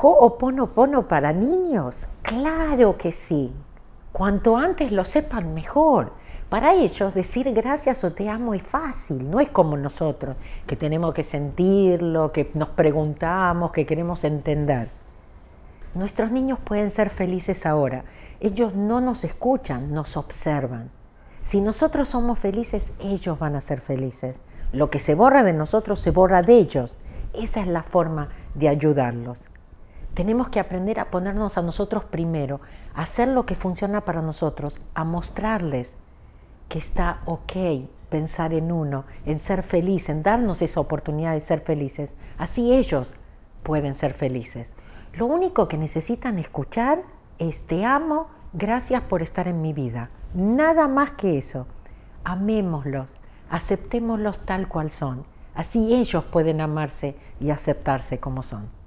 Ho'oponopono para niños? Claro que sí. Cuanto antes lo sepan mejor. Para ellos decir gracias o te amo es fácil, no es como nosotros, que tenemos que sentirlo, que nos preguntamos, que queremos entender. Nuestros niños pueden ser felices ahora. Ellos no nos escuchan, nos observan. Si nosotros somos felices, ellos van a ser felices. Lo que se borra de nosotros se borra de ellos. Esa es la forma de ayudarlos. Tenemos que aprender a ponernos a nosotros primero, a hacer lo que funciona para nosotros, a mostrarles que está ok pensar en uno, en ser feliz, en darnos esa oportunidad de ser felices. Así ellos pueden ser felices. Lo único que necesitan escuchar es te amo, gracias por estar en mi vida. Nada más que eso. Amémoslos, aceptémoslos tal cual son. Así ellos pueden amarse y aceptarse como son.